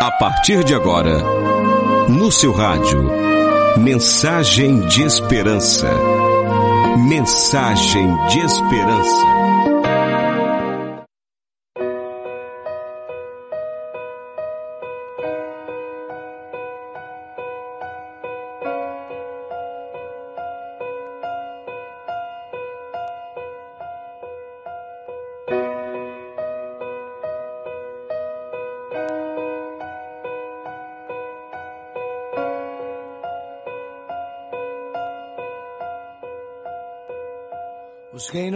A partir de agora, no seu rádio, mensagem de esperança. Mensagem de esperança.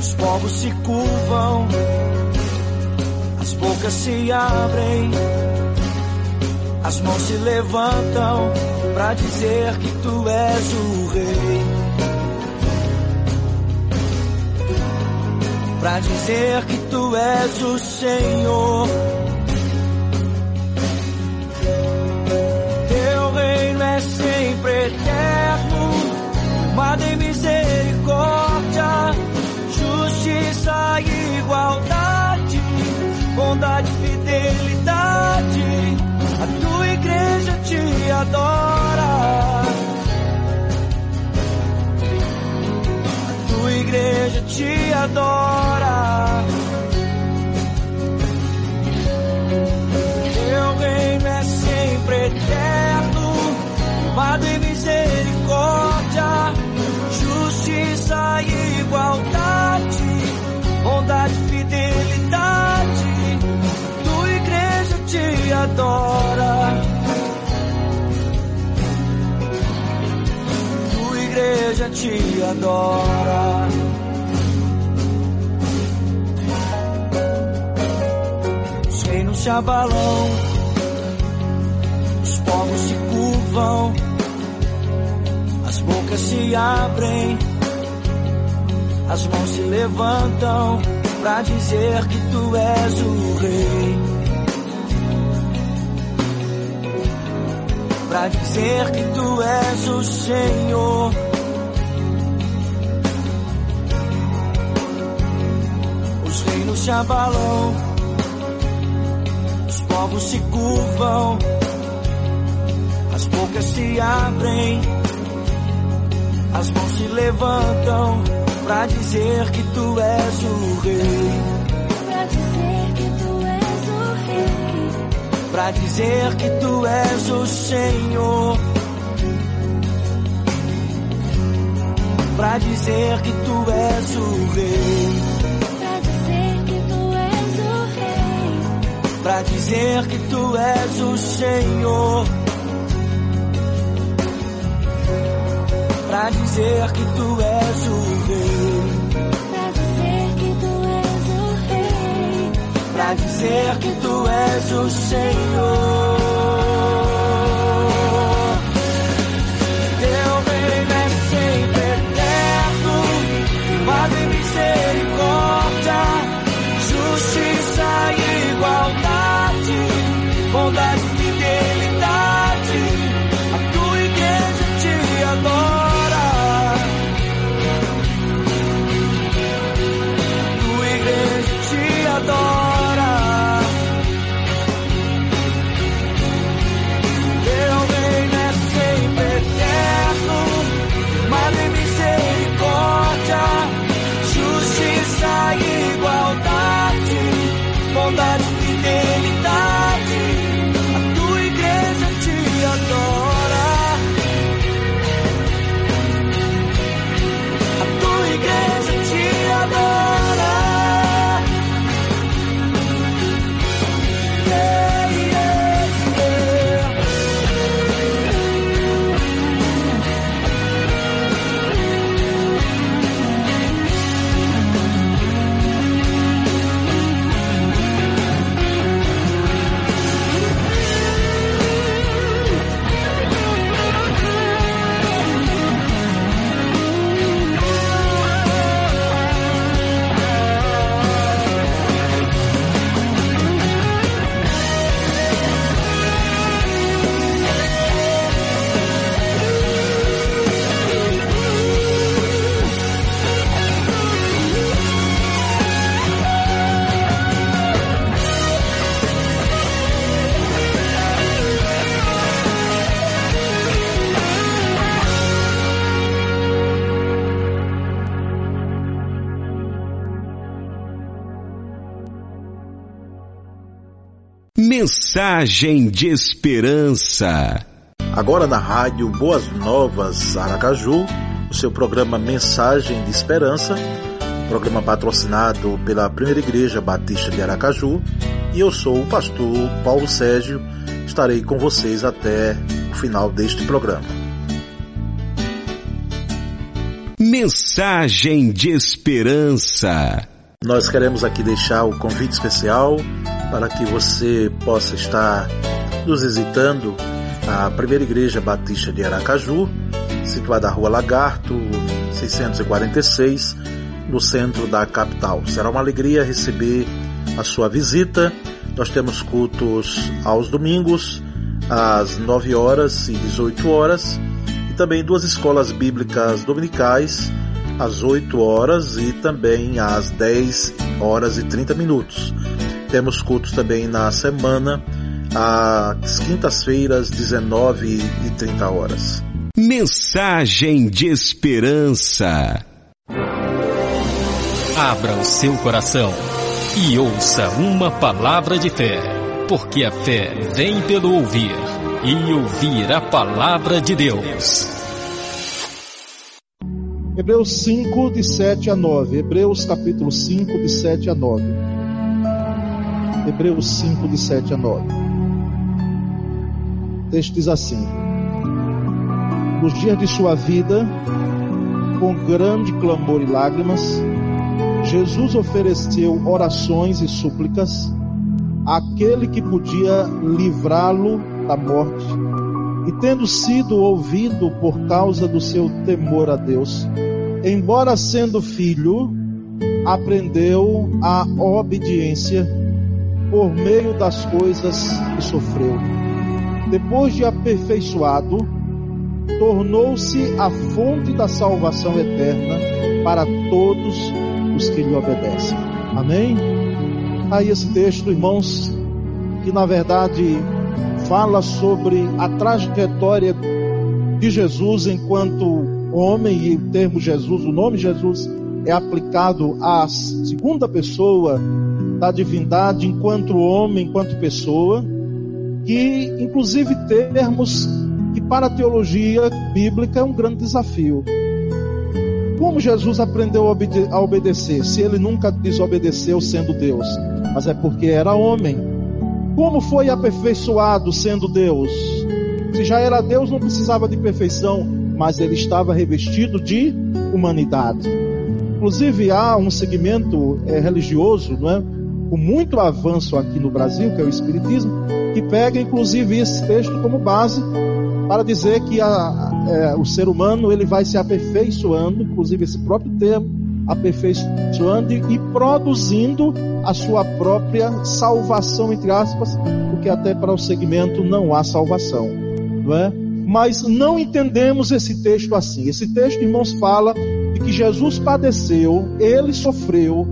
os povos se curvam, as bocas se abrem, as mãos se levantam para dizer que tu és o rei. Para dizer que tu és o Senhor. Teu reino é sempre eterno, Madre misericórdia justiça igualdade, bondade fidelidade. A tua igreja te adora. A tua igreja te adora. Adora. Os reinos se abalam, os povos se curvam, as bocas se abrem as mãos se levantam para dizer que tu és o rei. Para dizer que tu és o Senhor. Os reinos se abalam, os povos se curvam, as bocas se abrem, as mãos se levantam pra dizer que tu és o rei. Pra dizer que tu és o rei. Pra dizer que tu és o Senhor. Pra dizer que tu és o rei. Pra dizer que tu és o Senhor. Pra dizer que tu és o rei. Pra dizer que tu és o rei. Pra dizer que tu és o Senhor. Mensagem de esperança. Agora na rádio Boas Novas Aracaju, o seu programa Mensagem de Esperança, programa patrocinado pela Primeira Igreja Batista de Aracaju, e eu sou o pastor Paulo Sérgio, estarei com vocês até o final deste programa. Mensagem de esperança. Nós queremos aqui deixar o convite especial para que você possa estar nos visitando a Primeira Igreja Batista de Aracaju, situada na Rua Lagarto, 646, no centro da capital. Será uma alegria receber a sua visita. Nós temos cultos aos domingos, às 9 horas e 18 horas, e também duas escolas bíblicas dominicais, às 8 horas e também às 10 horas e 30 minutos. Temos cultos também na semana, às quintas-feiras, 19 e 30 horas. Mensagem de esperança. Abra o seu coração e ouça uma palavra de fé, porque a fé vem pelo ouvir e ouvir a palavra de Deus. Hebreus 5, de 7 a 9. Hebreus capítulo 5, de 7 a 9. Hebreus 5, de 7 a 9. O texto diz assim: Nos dias de sua vida, com grande clamor e lágrimas, Jesus ofereceu orações e súplicas àquele que podia livrá-lo da morte. E tendo sido ouvido por causa do seu temor a Deus, embora sendo filho, aprendeu a obediência por meio das coisas que sofreu. Depois de aperfeiçoado, tornou-se a fonte da salvação eterna para todos os que lhe obedecem. Amém? Aí esse texto, irmãos, que na verdade fala sobre a trajetória de Jesus enquanto homem, e o termo Jesus, o nome Jesus, é aplicado à segunda pessoa da divindade enquanto homem, enquanto pessoa, que inclusive termos que para a teologia bíblica é um grande desafio. Como Jesus aprendeu a, a obedecer, se ele nunca desobedeceu sendo Deus, mas é porque era homem? Como foi aperfeiçoado sendo Deus? Se já era Deus, não precisava de perfeição, mas ele estava revestido de humanidade. Inclusive, há um segmento é, religioso, não é? Com muito avanço aqui no Brasil, que é o Espiritismo, que pega inclusive esse texto como base para dizer que a, é, o ser humano ele vai se aperfeiçoando, inclusive esse próprio termo, aperfeiçoando e, produzindo a sua própria salvação, entre aspas, porque até para o segmento não há salvação, não é? Mas não entendemos esse texto assim. Esse texto, irmãos, fala de que Jesus padeceu, ele sofreu,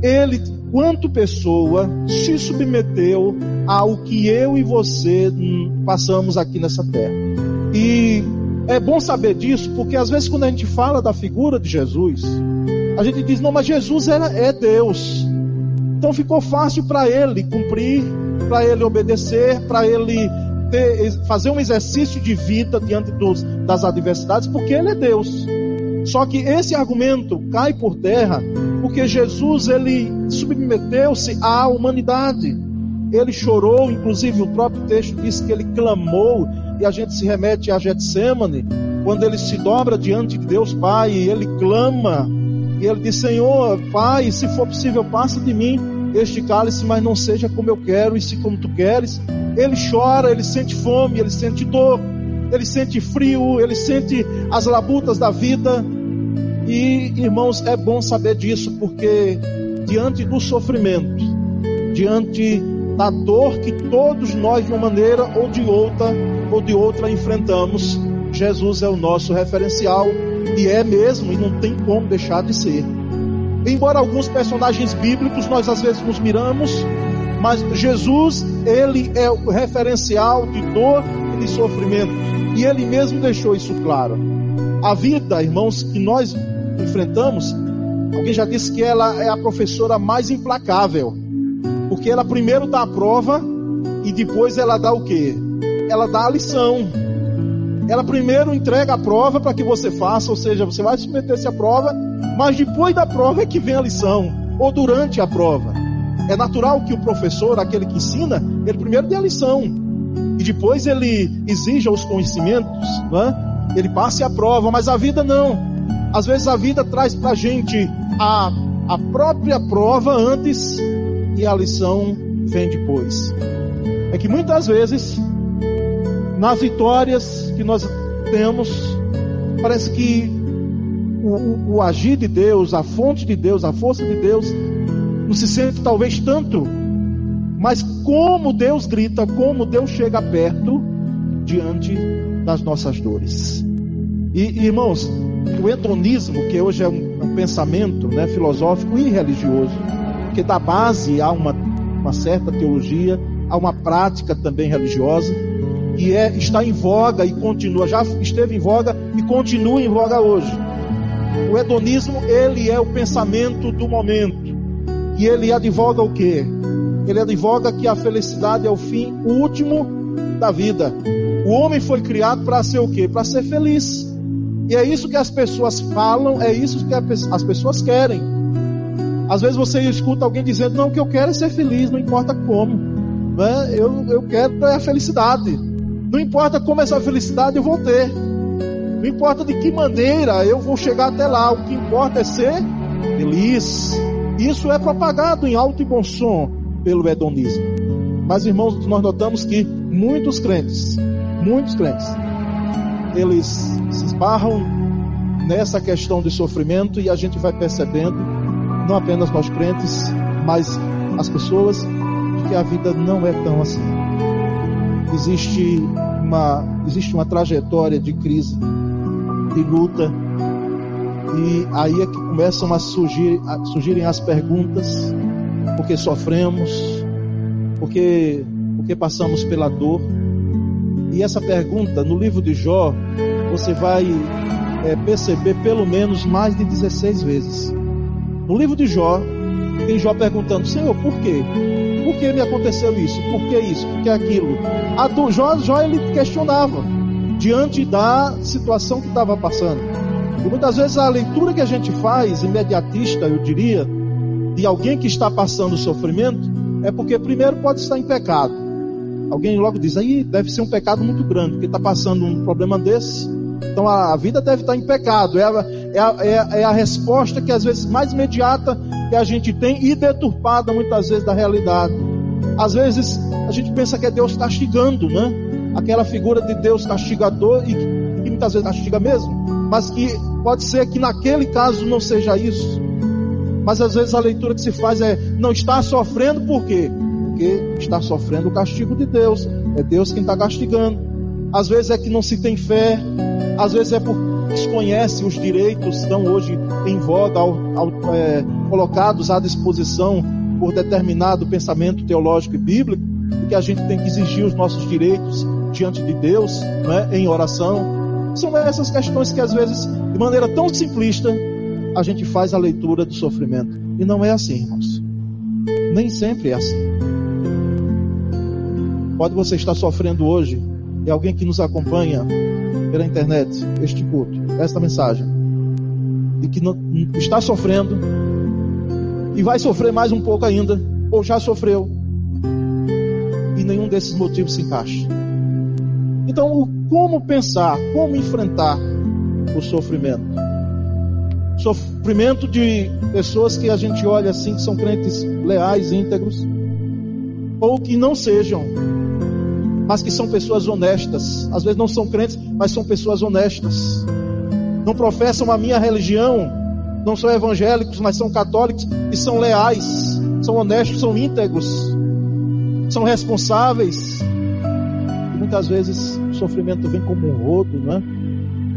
ele, quanto pessoa, se submeteu ao que eu e você hum, passamos aqui nessa terra. E é bom saber disso, porque às vezes quando a gente fala da figura de Jesus, a gente diz, não, mas Jesus era, é Deus. Então ficou fácil para ele cumprir, para ele obedecer, para ele ter, fazer um exercício de vida diante dos, das adversidades, porque ele é Deus. Só que esse argumento cai por terra porque Jesus ele submeteu-se à humanidade. Ele chorou, inclusive o próprio texto diz que ele clamou e a gente se remete a Getsemane, quando ele se dobra diante de Deus Pai e ele clama, e ele diz: Senhor, Pai, se for possível, passa de mim este cálice, mas não seja como eu quero e se como tu queres. Ele chora, ele sente fome, ele sente dor, ele sente frio, ele sente as labutas da vida. E, irmãos, é bom saber disso, porque diante do sofrimento, diante da dor que todos nós, de uma maneira ou de outra, ou de outra, enfrentamos, Jesus é o nosso referencial, e é mesmo, e não tem como deixar de ser. Embora alguns personagens bíblicos nós às vezes nos miramos, mas Jesus, ele é o referencial de dor e de sofrimento, e ele mesmo deixou isso claro. A vida, irmãos, que nós enfrentamos, alguém já disse que ela é a professora mais implacável porque ela primeiro dá a prova e depois ela dá o quê? Ela dá a lição. Ela primeiro entrega a prova para que você faça, ou seja, você vai submeter-se à prova, mas depois da prova é que vem a lição, ou durante a prova. É natural que o professor, aquele que ensina, ele primeiro dê a lição, e depois ele exija os conhecimentos, né? ele passe a prova, mas a vida não. Às vezes a vida traz para a gente a, a própria prova antes e a lição vem depois. É que muitas vezes, nas vitórias que nós temos, parece que o, o, o agir de Deus, a fonte de Deus, a força de Deus, não se sente talvez tanto, mas como Deus grita, como Deus chega perto diante das nossas dores. E, irmãos, o hedonismo, que hoje é um, um pensamento né, filosófico e religioso, que dá base a uma, uma certa teologia, a uma prática também religiosa, e é, está em voga e continua, já esteve em voga e continua em voga hoje. O hedonismo, ele é o pensamento do momento. E ele advoga o quê? Ele advoga que a felicidade é o fim último da vida. O homem foi criado para ser o quê? Para ser feliz. E é isso que as pessoas falam, é isso que as pessoas querem. Às vezes você escuta alguém dizendo: Não, o que eu quero é ser feliz, não importa como. Né? Eu, eu quero é a felicidade. Não importa como essa felicidade eu vou ter. Não importa de que maneira eu vou chegar até lá. O que importa é ser feliz. Isso é propagado em alto e bom som pelo hedonismo. Mas, irmãos, nós notamos que muitos crentes, muitos crentes, eles se esbarram nessa questão de sofrimento e a gente vai percebendo, não apenas nós crentes, mas as pessoas, que a vida não é tão assim. Existe uma, existe uma trajetória de crise, de luta, e aí é que começam a surgir a surgirem as perguntas: por que sofremos? Por que, por que passamos pela dor? E essa pergunta, no livro de Jó, você vai é, perceber pelo menos mais de 16 vezes. No livro de Jó, tem Jó perguntando: Senhor, por quê? Por que me aconteceu isso? Por que isso? Por que aquilo? A do Jó, Jó ele questionava diante da situação que estava passando. E muitas vezes a leitura que a gente faz, imediatista, eu diria, de alguém que está passando sofrimento, é porque primeiro pode estar em pecado. Alguém logo diz, aí deve ser um pecado muito grande, porque está passando um problema desse. Então a, vida deve estar em pecado. É a, é, a, é, a, é a resposta que às vezes mais imediata que a gente tem e deturpada muitas vezes da realidade. Às vezes a gente pensa que é Deus castigando, né? Aquela figura de Deus castigador e que muitas vezes castiga mesmo, mas que pode ser que naquele caso não seja isso. Mas às vezes a leitura que se faz é não está sofrendo por quê? porque está sofrendo o castigo de Deus. É Deus quem está castigando. Às vezes é que não se tem fé, às vezes é porque desconhece os direitos que estão hoje em voga, ao, ao, é, colocados à disposição por determinado pensamento teológico e bíblico, que a gente tem que exigir os nossos direitos diante de Deus, né, em oração. São essas questões que às vezes, de maneira tão simplista, a gente faz a leitura do sofrimento. E não é assim, irmãos. Nem sempre é assim. Pode você estar sofrendo hoje e alguém que nos acompanha pela internet, este culto, esta mensagem, e que não, está sofrendo e vai sofrer mais um pouco ainda, ou já sofreu, e nenhum desses motivos se encaixa. Então, como pensar, como enfrentar o sofrimento? Sofrimento de pessoas que a gente olha assim, que são crentes leais, íntegros, ou que não sejam, mas que são pessoas honestas. Às vezes não são crentes, mas são pessoas honestas. Não professam a minha religião, não são evangélicos, mas são católicos e são leais, são honestos, são íntegros, são responsáveis. E muitas vezes o sofrimento vem como um rodo, né?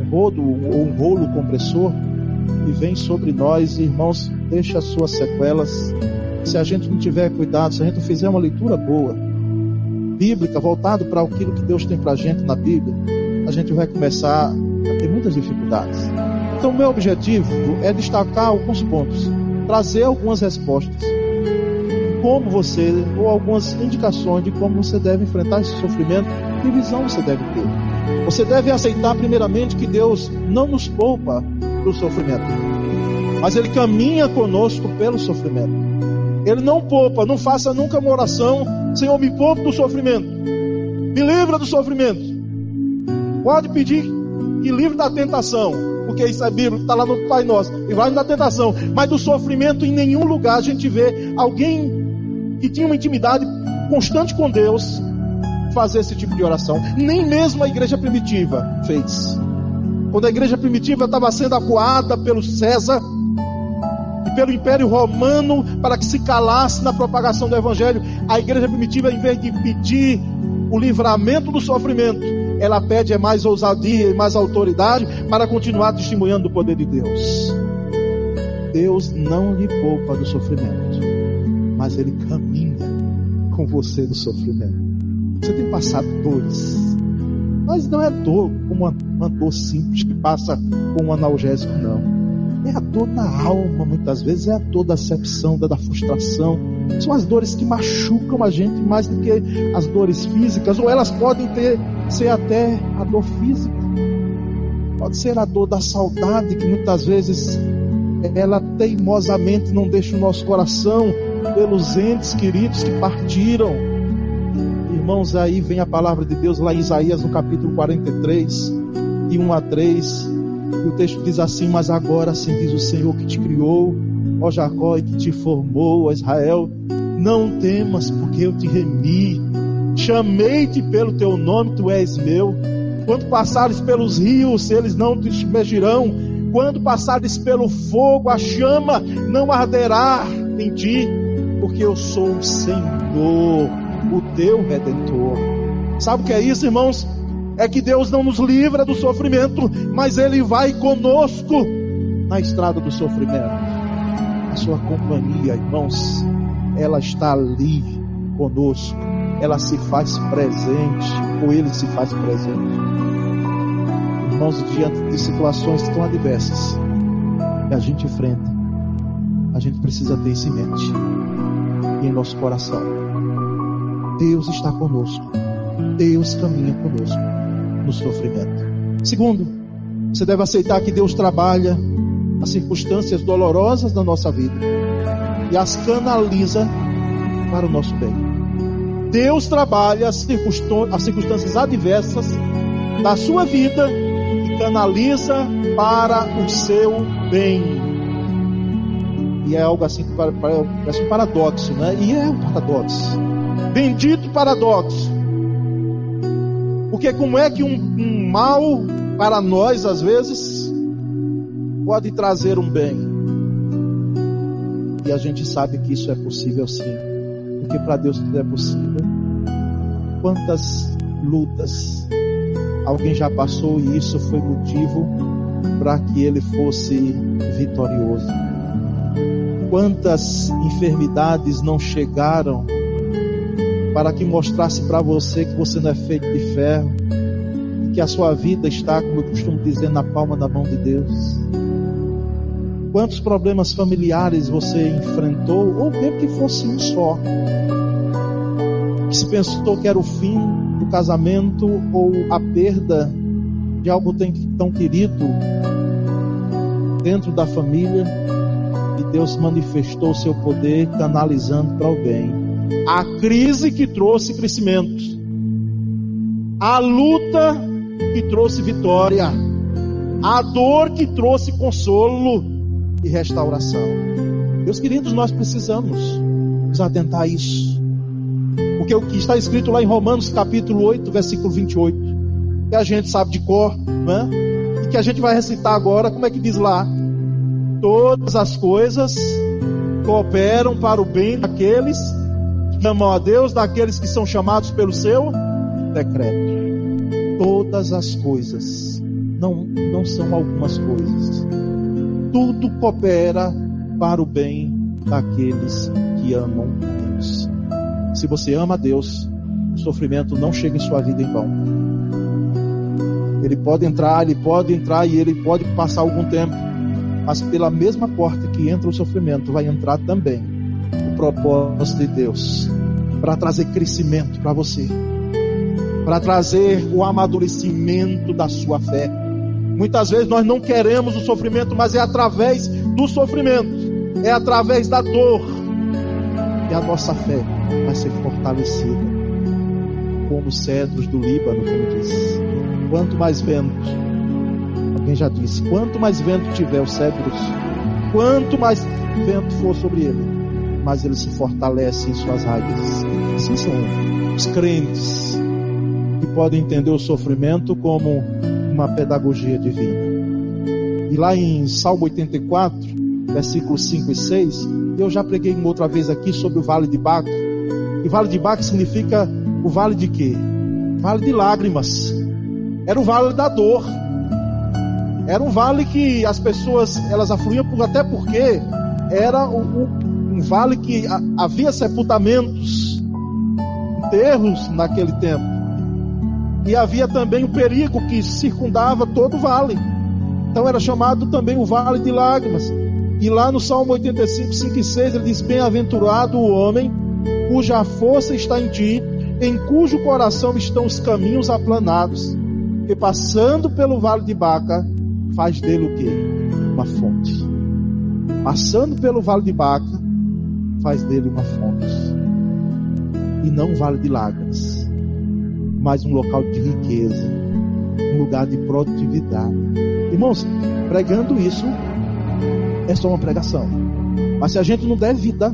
Um rodo ou um rolo compressor e vem sobre nós, irmãos, deixa as suas sequelas. Se a gente não tiver cuidado, se a gente não fizer uma leitura boa, bíblica, voltado para aquilo que Deus tem para a gente na Bíblia, a gente vai começar a ter muitas dificuldades. Então, meu objetivo é destacar alguns pontos, trazer algumas respostas. como você, ou algumas indicações de como você deve enfrentar esse sofrimento, que visão você deve ter. Você deve aceitar primeiramente que Deus não nos poupa do sofrimento, mas Ele caminha conosco pelo sofrimento. Ele não poupa, não faça nunca uma oração, Senhor, me poupe do sofrimento, me livra do sofrimento. Pode pedir que livre da tentação, porque isso é bíblico, está lá no Pai Nosso, e vai da tentação, mas do sofrimento em nenhum lugar a gente vê alguém que tinha uma intimidade constante com Deus fazer esse tipo de oração. Nem mesmo a igreja primitiva fez. Quando a igreja primitiva estava sendo acuada pelo César pelo Império Romano para que se calasse na propagação do Evangelho, a igreja primitiva, em vez de pedir o livramento do sofrimento, ela pede é mais ousadia e mais autoridade para continuar testemunhando do poder de Deus. Deus não lhe poupa do sofrimento, mas Ele caminha com você no sofrimento. Você tem passado dores, mas não é dor como uma, uma dor simples que passa com um analgésico, não. É a dor na alma, muitas vezes, é a dor da decepção, da, da frustração. São as dores que machucam a gente mais do que as dores físicas, ou elas podem ter, ser até a dor física. Pode ser a dor da saudade, que muitas vezes ela teimosamente não deixa o nosso coração pelos entes queridos que partiram. Irmãos, aí vem a palavra de Deus lá em Isaías no capítulo 43, de 1 a 3. E o texto diz assim: Mas agora assim diz o Senhor que te criou, ó Jacó, e que te formou, ó Israel, não temas, porque eu te remi. Chamei-te pelo teu nome, tu és meu. Quando passares pelos rios, eles não te submergirão. Quando passares pelo fogo, a chama não arderá em ti, porque eu sou o Senhor, o teu redentor. Sabe o que é isso, irmãos? É que Deus não nos livra do sofrimento, mas Ele vai conosco na estrada do sofrimento. A sua companhia, irmãos, ela está ali conosco. Ela se faz presente, ou Ele se faz presente. Irmãos, diante de situações tão adversas que a gente enfrenta, a gente precisa ter isso em mente e em nosso coração. Deus está conosco. Deus caminha conosco no sofrimento. Segundo, você deve aceitar que Deus trabalha as circunstâncias dolorosas da nossa vida e as canaliza para o nosso bem. Deus trabalha as, as circunstâncias adversas da sua vida e canaliza para o seu bem. E é algo assim que parece um paradoxo, né? E é um paradoxo. Bendito paradoxo. Porque como é que um, um mal para nós, às vezes, pode trazer um bem? E a gente sabe que isso é possível sim. Porque para Deus tudo é possível. Quantas lutas alguém já passou e isso foi motivo para que ele fosse vitorioso. Quantas enfermidades não chegaram para que mostrasse para você que você não é feito de ferro que a sua vida está, como eu costumo dizer, na palma da mão de Deus. Quantos problemas familiares você enfrentou, ou mesmo que fosse um só, se pensou que era o fim do casamento ou a perda de algo tão querido dentro da família, e Deus manifestou o seu poder canalizando para bem. A crise que trouxe crescimento, a luta que trouxe vitória, a dor que trouxe consolo e restauração. Meus queridos, nós precisamos nos atentar a isso. Porque o que está escrito lá em Romanos capítulo 8, versículo 28, que a gente sabe de cor, né? E que a gente vai recitar agora, como é que diz lá? Todas as coisas cooperam para o bem daqueles que amam a Deus, daqueles que são chamados pelo seu decreto. Todas as coisas, não, não são algumas coisas. Tudo coopera para o bem daqueles que amam Deus. Se você ama a Deus, o sofrimento não chega em sua vida em vão. Ele pode entrar, ele pode entrar e ele pode passar algum tempo, mas pela mesma porta que entra o sofrimento, vai entrar também propósito de Deus para trazer crescimento para você, para trazer o amadurecimento da sua fé. Muitas vezes nós não queremos o sofrimento, mas é através do sofrimento, é através da dor que a nossa fé vai ser fortalecida. Como os cedros do Líbano, como diz. Quanto mais vento, alguém já disse, quanto mais vento tiver os cedros, quanto mais vento for sobre ele, mais ele se fortalece em suas raízes. Assim são os crentes que podem entender o sofrimento como uma pedagogia divina. E lá em Salmo 84, versículos 5 e 6, eu já preguei uma outra vez aqui sobre o Vale de Baco. E Vale de Baco significa o vale de quê? Vale de lágrimas. Era o vale da dor. Era um vale que as pessoas elas afluíam até porque era um, um vale que havia sepultamentos, enterros naquele tempo. E havia também o perigo que circundava todo o vale. Então era chamado também o vale de lágrimas. E lá no Salmo 85, 5 e 6, ele diz: Bem-aventurado o homem cuja força está em ti, em cujo coração estão os caminhos aplanados, que passando pelo vale de Baca, faz dele o quê? Uma fonte. Passando pelo vale de Baca, faz dele uma fonte. E não um vale de lágrimas, mas um local de riqueza, um lugar de produtividade. Irmãos, pregando isso, é só uma pregação. Mas se a gente não der vida,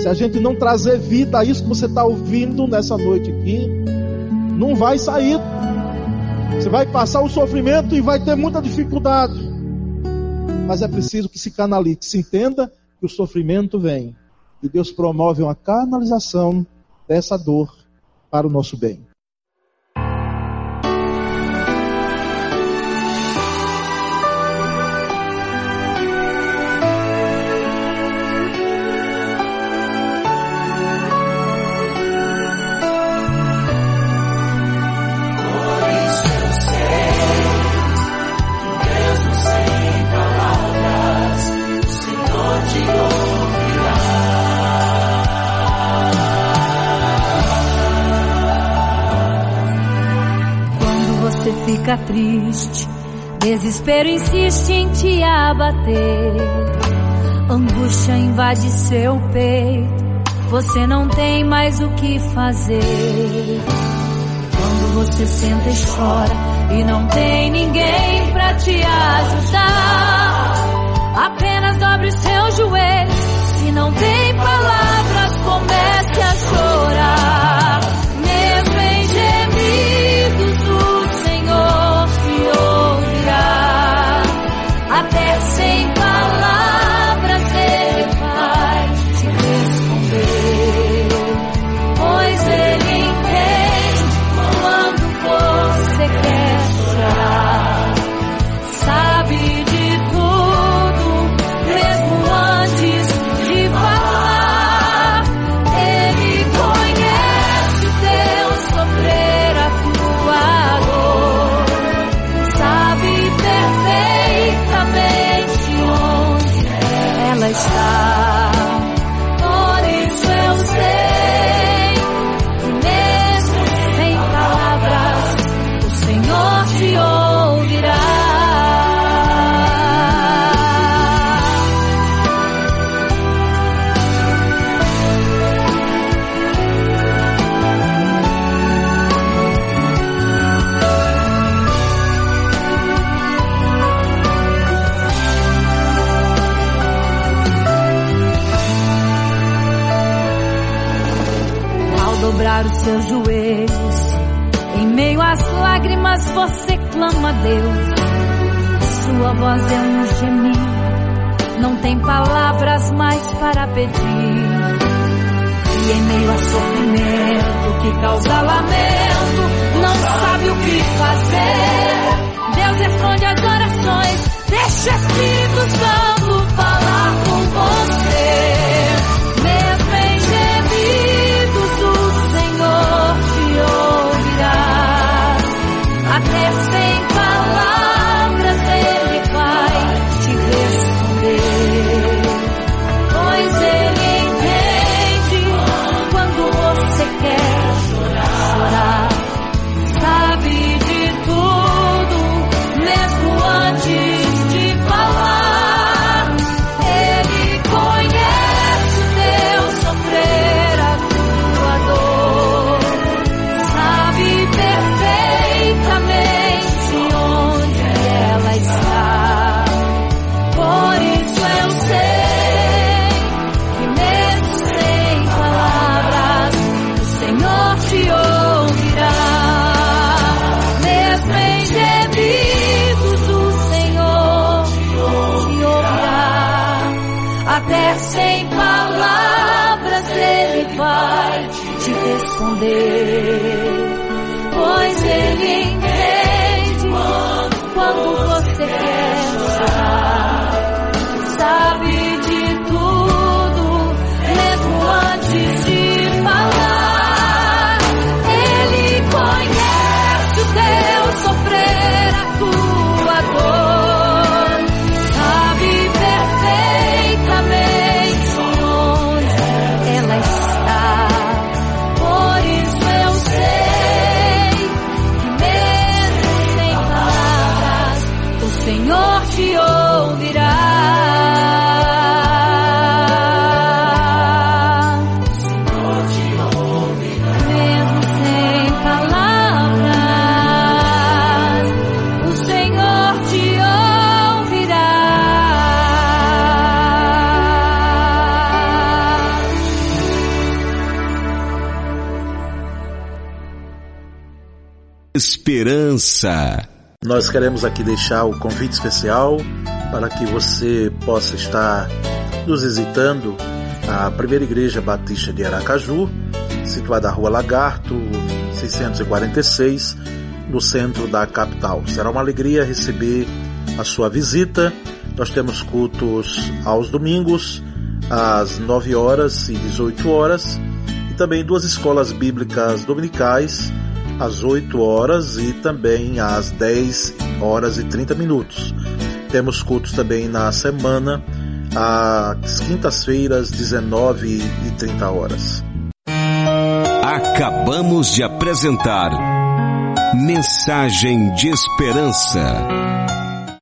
se a gente não trazer vida a isso que você está ouvindo nessa noite aqui, não vai sair. Você vai passar o sofrimento e vai ter muita dificuldade. Mas é preciso que se canalize, que se entenda que o sofrimento vem. E Deus promove uma canalização dessa dor para o nosso bem. Fica triste, desespero insiste em te abater. Angústia invade seu peito, você não tem mais o que fazer. Quando você senta e chora e não tem ninguém pra te ajudar, apenas dobre os seus joelhos. Se não tem palavras, Até seus joelhos, em meio às lágrimas você clama a Deus. Sua voz é um gemido, não tem palavras mais para pedir. E em meio a sofrimento que causa lamento, não sabe o que fazer. Deus responde às orações, deixa o Espírito Santo falar Esperança. Nós queremos aqui deixar o convite especial para que você possa estar nos visitando a Primeira Igreja Batista de Aracaju, situada na Rua Lagarto, 646, no centro da capital. Será uma alegria receber a sua visita. Nós temos cultos aos domingos, às 9 horas e 18 horas, e também duas escolas bíblicas dominicais, às 8 horas e também às 10 horas e 30 minutos. Temos cultos também na semana, às quintas-feiras, 19 e 30 horas. Acabamos de apresentar Mensagem de Esperança.